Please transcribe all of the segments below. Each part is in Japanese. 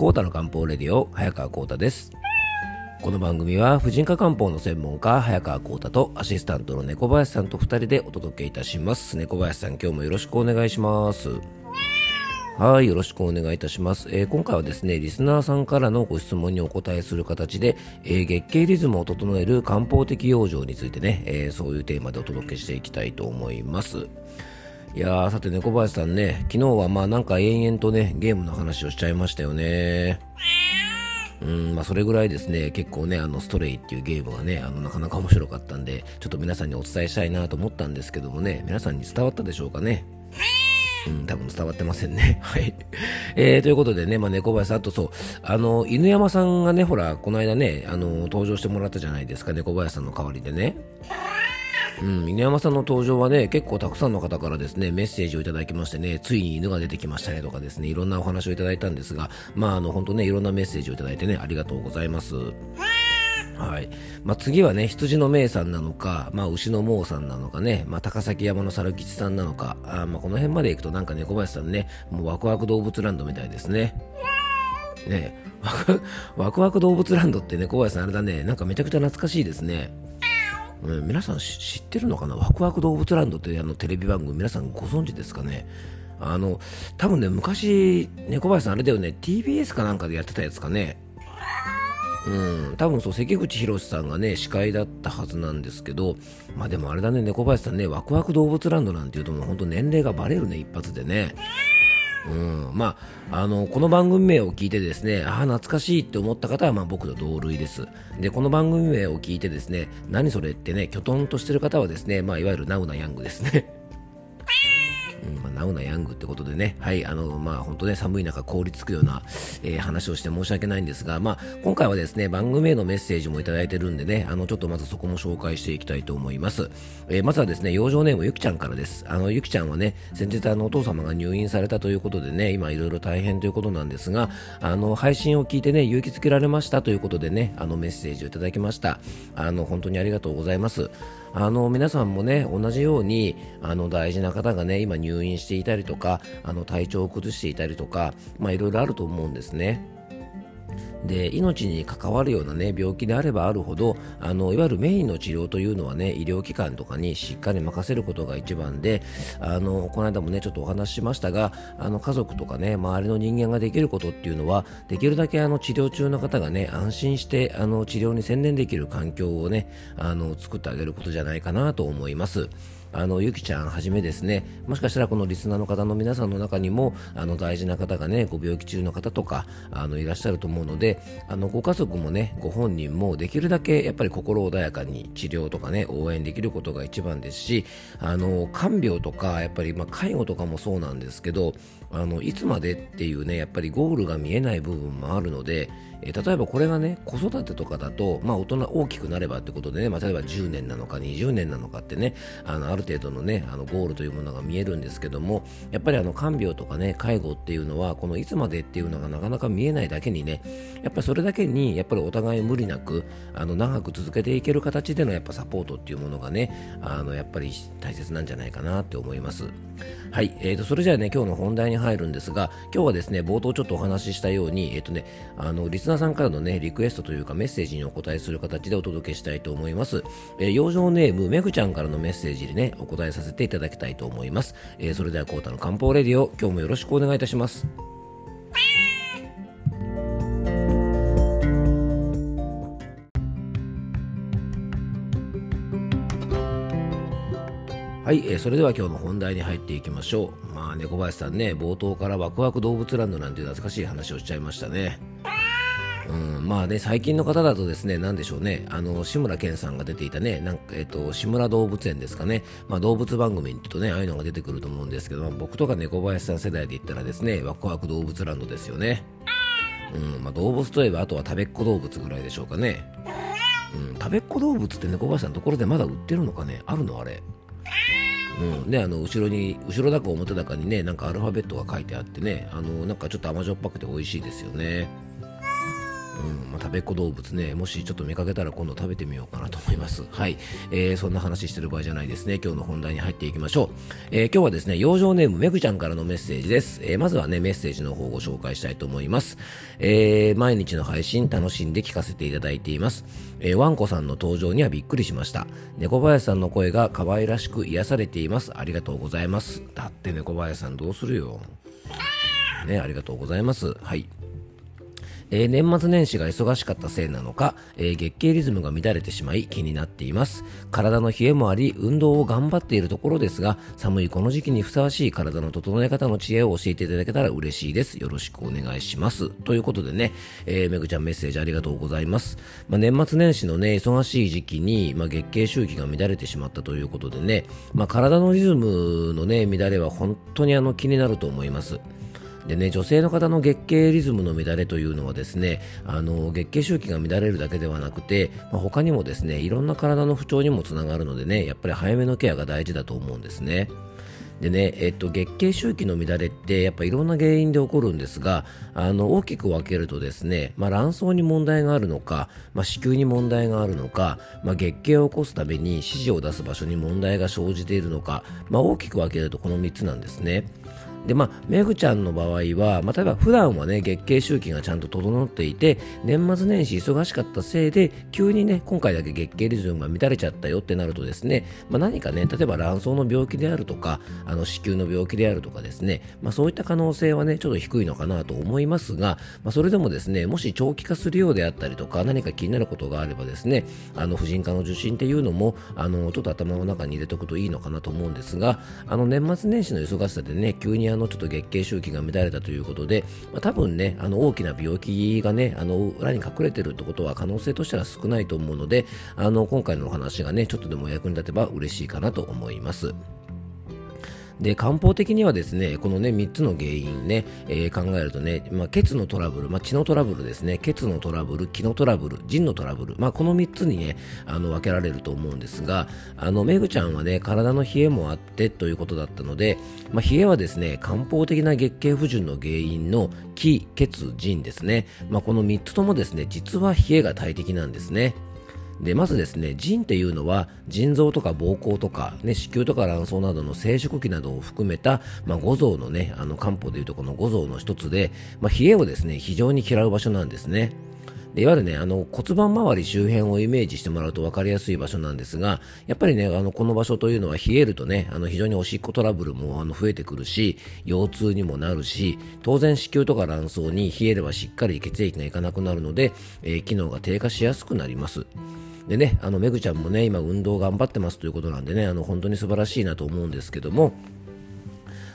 コータの漢方レディオ早川コータです。この番組は婦人科漢方の専門家早川コータとアシスタントの猫林さんと2人でお届けいたします。猫林さん今日もよろしくお願いします。はい、よろしくお願いいたします、えー、今回はですね、リスナーさんからのご質問にお答えする形で、えー、月経リズムを整える漢方的養生についてね、えー、そういうテーマでお届けしていきたいと思います。いやー、さて猫林さんね、昨日はまあなんか延々とね、ゲームの話をしちゃいましたよね。うん、まあそれぐらいですね、結構ね、あの、ストレイっていうゲームがね、あの、なかなか面白かったんで、ちょっと皆さんにお伝えしたいなと思ったんですけどもね、皆さんに伝わったでしょうかね。うん、多分伝わってませんね。はい。えー、ということでね、まあ、猫林さん、あとそう、あの、犬山さんがね、ほら、この間ね、あの、登場してもらったじゃないですか、猫林さんの代わりでね。うん、犬山さんの登場はね、結構たくさんの方からですね、メッセージをいただきましてね、ついに犬が出てきましたねとかですね、いろんなお話をいただいたんですが、まあ、あの、本当ね、いろんなメッセージをいただいてね、ありがとうございます。はい。まあ、次はね、羊の名さんなのか、まあ、牛の毛さんなのかね、まあ、高崎山の猿吉さんなのか、あまあ、この辺まで行くとなんか猫林さんね、もうワクワク動物ランドみたいですね。ねワクワク動物ランドって猫林さんあれだね、なんかめちゃくちゃ懐かしいですね。うん、皆さん知ってるのかな？ワクワク動物ランドってあのテレビ番組皆さんご存知ですかね？あの多分ね昔猫林さんあれだよね TBS かなんかでやってたやつかね？うん。多分そう関口宏さんがね司会だったはずなんですけどまあでもあれだね猫林さんねワクワク動物ランドなんていうともう本当年齢がバレるね一発でね。うん、まあ、あの、この番組名を聞いてですね、ああ、懐かしいって思った方は、まあ僕と同類です。で、この番組名を聞いてですね、何それってね、きょとんとしてる方はですね、まあいわゆるナウなヤングですね。ナウなヤングってことでね、はい、あの、まあ、本当ね、寒い中凍りつくような、えー、話をして申し訳ないんですが、まあ、今回はですね、番組へのメッセージもいただいてるんでね、あの、ちょっとまずそこも紹介していきたいと思います。えー、まずはですね、養生ネームゆきちゃんからです。あの、ゆきちゃんはね、先日あの、お父様が入院されたということでね、今いろいろ大変ということなんですが、あの、配信を聞いてね、勇気づけられましたということでね、あの、メッセージをいただきました。あの、本当にありがとうございます。あの皆さんもね同じようにあの大事な方がね今入院していたりとかあの体調を崩していたりとかまあいろいろあると思うんですね。で命に関わるような、ね、病気であればあるほどあのいわゆるメインの治療というのは、ね、医療機関とかにしっかり任せることが一番であのこの間も、ね、ちょっとお話ししましたがあの家族とか、ね、周りの人間ができることっていうのはできるだけあの治療中の方が、ね、安心してあの治療に専念できる環境を、ね、あの作ってあげることじゃないかなと思います。あのゆきちゃんはじめですねもしかしたらこのリスナーの方の皆さんの中にもあの大事な方がねご病気中の方とかあのいらっしゃると思うのであのご家族もねご本人もできるだけやっぱり心穏やかに治療とかね応援できることが一番ですしあの看病とかやっぱりまあ介護とかもそうなんですけどあのいつまでっていうねやっぱりゴールが見えない部分もあるのでえー、例えばこれがね子育てとかだと、まあ、大人大きくなればってことでね、まあ、例えば10年なのか20年なのかってねあのある程度のねあのゴールというものが見えるんですけどもやっぱりあの看病とかね介護っていうのはこのいつまでっていうのがなかなか見えないだけにねやっぱりそれだけにやっぱりお互い無理なくあの長く続けていける形でのやっぱサポートっていうものがねあのやっぱり大切なんじゃないかなって思います。はい、えーと、それじゃあね今日の本題に入るんですが今日はですね冒頭ちょっとお話ししたようにえっ、ー、とねあのリスナーさんからのねリクエストというかメッセージにお答えする形でお届けしたいと思います。えー、養生ネームめぐちゃんからのメッセージでねお答えさせていただきたいと思います。えー、それではコータの漢方レディオ今日もよろしくお願いいたします。はい、えー、それでは今日の本題に入っていきましょう。まあ、猫林さんね、冒頭からワクワク動物ランドなんて懐かしい話をしちゃいましたね。うん、まあね、最近の方だとですね、なんでしょうね、あの、志村けんさんが出ていたね、なんか、えっ、と、志村動物園ですかね、まあ動物番組にとね、ああいうのが出てくると思うんですけど、僕とか猫林さん世代で言ったらですね、ワクワク動物ランドですよね。うん、まあ動物といえば、あとは食べっ子動物ぐらいでしょうかね。うん、食べっ子動物って猫林さんのところでまだ売ってるのかね？あるのあれ。うん、ね、あの後ろに後ろだか表だかにねなんかアルファベットが書いてあってねあのなんかちょっと甘じょっぱくて美味しいですよね。うんまあ、食べっ子動物ねもしちょっと見かけたら今度食べてみようかなと思います。はい、えー、そんな話してる場合じゃないですね。今日の本題に入っていきましょう、えー、今日はですね養生ネームめぐちゃんからのメッセージです、えー、まずはねメッセージの方をご紹介したいと思います、えー、毎日の配信楽しんで聞かせていただいています、えー、ワンコさんの登場にはびっくりしました。猫林さんの声が可愛らしく癒されています。ありがとうございます。だって猫林さんどうするよ。ねありがとうございます。はいえー、年末年始が忙しかったせいなのか、えー、月経リズムが乱れてしまい気になっています。体の冷えもあり運動を頑張っているところですが寒いこの時期にふさわしい体の整え方の知恵を教えていただけたら嬉しいです。よろしくお願いします。ということでね、えー、めぐちゃんメッセージありがとうございます、まあ、年末年始のね忙しい時期に、まあ、月経周期が乱れてしまったということでね、まあ、体のリズムのね乱れは本当にあの気になると思います。でね、女性の方の月経リズムの乱れというのはですね、あの、月経周期が乱れるだけではなくて、まあ、他にもですね、いろんな体の不調にもつながるのでね、やっぱり早めのケアが大事だと思うんですね。でね、えっと、月経周期の乱れってやっぱいろんな原因で起こるんですがあの大きく分けるとですね、まあ、卵巣に問題があるのか、まあ、子宮に問題があるのか、まあ、月経を起こすために指示を出す場所に問題が生じているのか、ま、大きく分けるとこの3つなんですね。でまあ、めぐちゃんの場合は、まあ、例えば普段はね、月経周期がちゃんと整っていて、年末年始忙しかったせいで、急にね、今回だけ月経リズムが乱れちゃったよってなるとですね、まあ、何かね、例えば卵巣の病気であるとか、あの子宮の病気であるとかですね、まあ、そういった可能性はね、ちょっと低いのかなと思いますが、まあ、それでもですね、もし長期化するようであったりとか、何か気になることがあればですね、あの婦人科の受診っていうのも、あのちょっと頭の中に入れておくといいのかなと思うんですが、あの年末年始の忙しさでね、急にあのちょっと月経周期が乱れたということで、まあ、多分ね、あの大きな病気がね、あの裏に隠れてるってことは可能性としては少ないと思うので、あの今回のお話がね、ちょっとでも役に立てば嬉しいかなと思います。で漢方的にはですねこのね3つの原因ね、えー、考えるとね、まあ、血のトラブル、まあ、血のトラブルですね血のトラブル気のトラブル腎のトラブル、まあ、この3つにねあの分けられると思うんですがあのめぐちゃんはね体の冷えもあってということだったので、まあ、冷えはですね漢方的な月経不順の原因の気血腎ですね、まあ、この3つともですね実は冷えが大敵なんですね。でまずですね腎っていうのは腎臓とか膀胱とか、ね、子宮とか卵巣などの生殖器などを含めた、まあ、五臓のねあの漢方でいうとこの五臓の一つで、まあ、冷えをですね非常に嫌う場所なんですね。でいわゆるね、あの骨盤周り周辺をイメージしてもらうと分かりやすい場所なんですが、やっぱりね、あのこの場所というのは冷えるとね、あの非常におしっこトラブルもあの増えてくるし、腰痛にもなるし、当然子宮とか卵巣に冷えればしっかり血液がいかなくなるので、えー、機能が低下しやすくなります。でね、あの、めぐちゃんもね、今運動頑張ってますということなんでね、あの、本当に素晴らしいなと思うんですけども、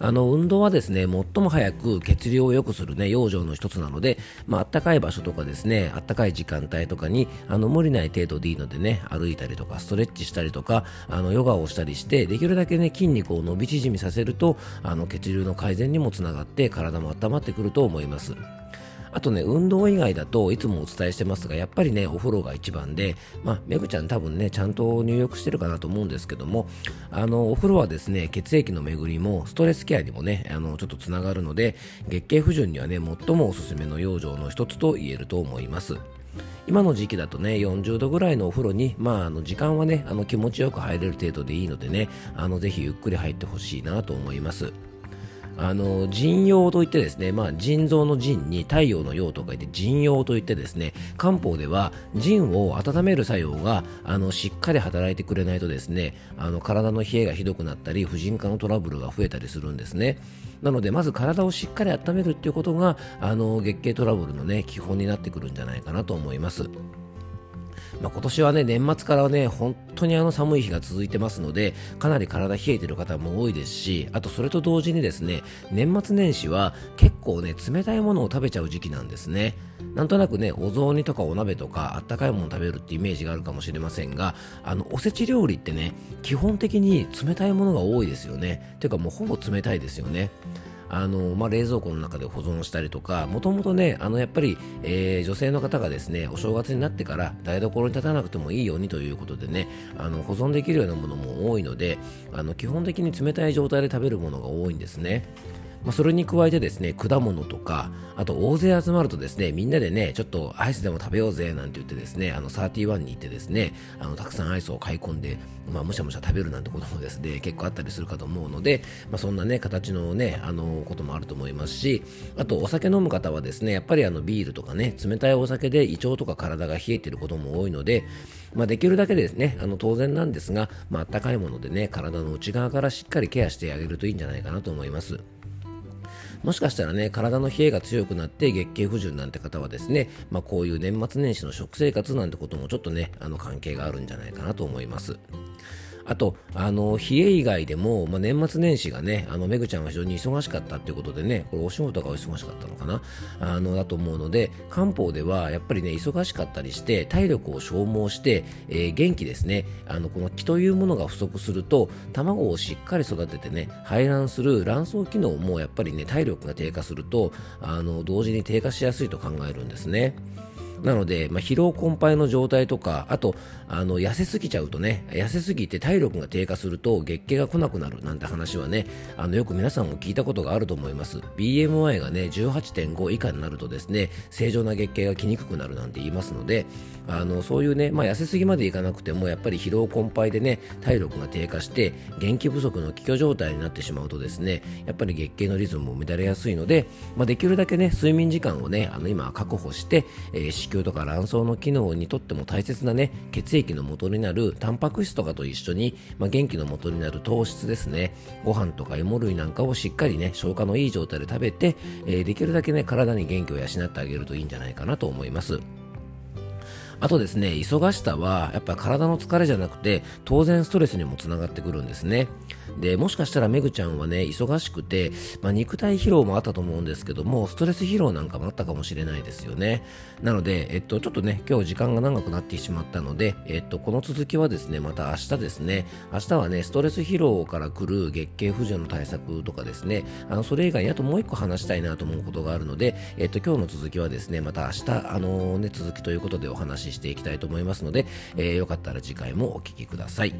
あの運動はですね最も早く血流を良くする、ね、養生の一つなので、まあったかい場所とかですねあったかい時間帯とかにあの無理ない程度でいいのでね歩いたりとかストレッチしたりとかあのヨガをしたりしてできるだけね筋肉を伸び縮みさせるとあの血流の改善にもつながって体も温まってくると思います。あとね、運動以外だといつもお伝えしてますが、やっぱりね、お風呂が一番で、まあ、めぐちゃん多分ね、ちゃんと入浴してるかなと思うんですけども、あの、お風呂はですね、血液の巡りもストレスケアにもね、あの、ちょっとつながるので、月経不順にはね、最もおすすめの養生の一つと言えると思います。今の時期だとね、40度ぐらいのお風呂に、まあ、あの時間はね、あの気持ちよく入れる程度でいいのでね、あのぜひゆっくり入ってほしいなと思います。あの腎陽といってですね、まあ、腎臓の腎に太陽の陽と書いて腎陽といってですね漢方では腎を温める作用があのしっかり働いてくれないとですねあの体の冷えがひどくなったり婦人科のトラブルが増えたりするんですね。なのでまず体をしっかり温めるっていうことがあの月経トラブルのね基本になってくるんじゃないかなと思います。まあ、今年はね、年末からね、本当にあの寒い日が続いてますので、かなり体冷えてる方も多いですし、あとそれと同時にですね、年末年始は結構ね、冷たいものを食べちゃう時期なんですね。なんとなくね、お雑煮とかお鍋とかあったかいものを食べるってイメージがあるかもしれませんが、あの、おせち料理ってね、基本的に冷たいものが多いですよね。ていうかもうほぼ冷たいですよね。あの、まあ、冷蔵庫の中で保存したりとか、もともとね、あの、やっぱり、えー、女性の方がですね、お正月になってから台所に立たなくてもいいようにということでね、あの、保存できるようなものも多いので、あの、基本的に冷たい状態で食べるものが多いんですね。まあ、それに加えてですね果物とかあと大勢集まるとですねみんなでねちょっとアイスでも食べようぜなんて言ってですねあの31に行ってですねあのたくさんアイスを買い込んで、まあ、むしゃむしゃ食べるなんてこともですね結構あったりするかと思うので、まあ、そんなね形のねあのこともあると思いますしあとお酒飲む方はですねやっぱりあのビールとかね冷たいお酒で胃腸とか体が冷えていることも多いので、まあ、できるだけですねあの当然なんですが、まあったかいものでね体の内側からしっかりケアしてあげるといいんじゃないかなと思います。もしかしたらね、体の冷えが強くなって月経不順なんて方はですね、まあ、こういう年末年始の食生活なんてこともちょっとね、あの関係があるんじゃないかなと思います。あと、あの、冷え以外でも、まあ、年末年始がね、あの、めぐちゃんが非常に忙しかったっていうことでね、これお仕事がお忙しかったのかな？あの、だと思うので、漢方ではやっぱりね、忙しかったりして、体力を消耗して、えー、元気ですね、あの、この気というものが不足すると、卵をしっかり育ててね、排卵する卵巣機能もやっぱりね、体力が低下すると、あの、同時に低下しやすいと考えるんですね。なので、まあ、疲労困憊の状態とか、あと、あの、痩せすぎちゃうとね、痩せすぎて体力が低下すると月経が来なくなるなんて話はね、あの、よく皆さんも聞いたことがあると思います。BMI がね、18.5以下になるとですね、正常な月経が来にくくなるなんて言いますので、あの、そういうね、まあ、痩せすぎまでいかなくても、やっぱり疲労困憊でね、体力が低下して、元気不足の気虚状態になってしまうとですね、やっぱり月経のリズムも乱れやすいので、まあ、できるだけね、睡眠時間をね、あの、今確保して、えー、子宮とか卵巣の機能にとっても大切なね、血液の元になるタンパク質とかと一緒に、まあ、元気の元になる糖質ですね、ご飯とか芋類なんかをしっかりね、消化のいい状態で食べて、えー、できるだけね、体に元気を養ってあげるといいんじゃないかなと思います。あとですね、忙しさはやっぱ体の疲れじゃなくて当然ストレスにもつながってくるんですね。で、もしかしたらめぐちゃんはね、忙しくて、まあ、肉体疲労もあったと思うんですけども、ストレス疲労なんかもあったかもしれないですよね。なので、えっと、ちょっとね、今日時間が長くなってしまったので、えっと、この続きはですね、また明日ですね、明日はね、ストレス疲労から来る月経不順の対策とかですね、あの、それ以外にあともう一個話したいなと思うことがあるので、えっと、今日の続きはですね、また明日、あのー、ね、続きということでお話話ししていきたいと思いますので、えー、よかったら次回もお聴きください。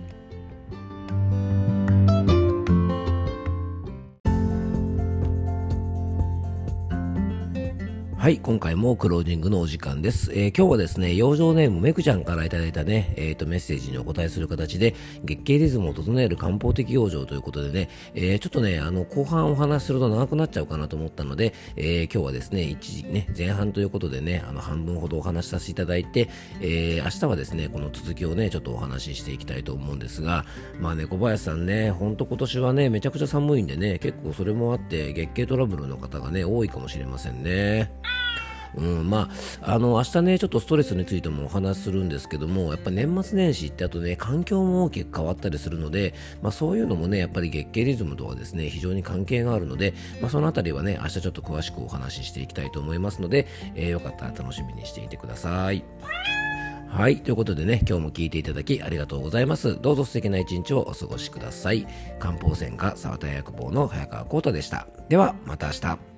はい、今回もクロージングのお時間です。えー、今日はですね、養生ネームめくちゃんからいただいたね、えっ、ー、と、メッセージにお答えする形で、月経リズムを整える漢方的養生ということでね、えー、ちょっとね、あの、後半お話しすると長くなっちゃうかなと思ったので、え今日はですね、一時ね、前半ということでね、あの、半分ほどお話しさせていただいて、え明日はですね、この続きをね、ちょっとお話ししていきたいと思うんですが、まあね、小林さんね、ほんと今年はね、めちゃくちゃ寒いんでね、結構それもあって、月経トラブルの方がね、多いかもしれませんね。うん、まあ、あの、明日ね、ちょっとストレスについてもお話しするんですけども、やっぱ年末年始ってあとね、環境も大きく変わったりするので、まあそういうのもね、やっぱり月経リズムとはですね、非常に関係があるので、まあそのあたりはね、明日ちょっと詳しくお話ししていきたいと思いますので、えー、よかったら楽しみにしていてください。はい。ということでね、今日も聞いていただきありがとうございます。どうぞ素敵な一日をお過ごしください。漢方専科沢田薬房の早川幸太でした。では、また明日。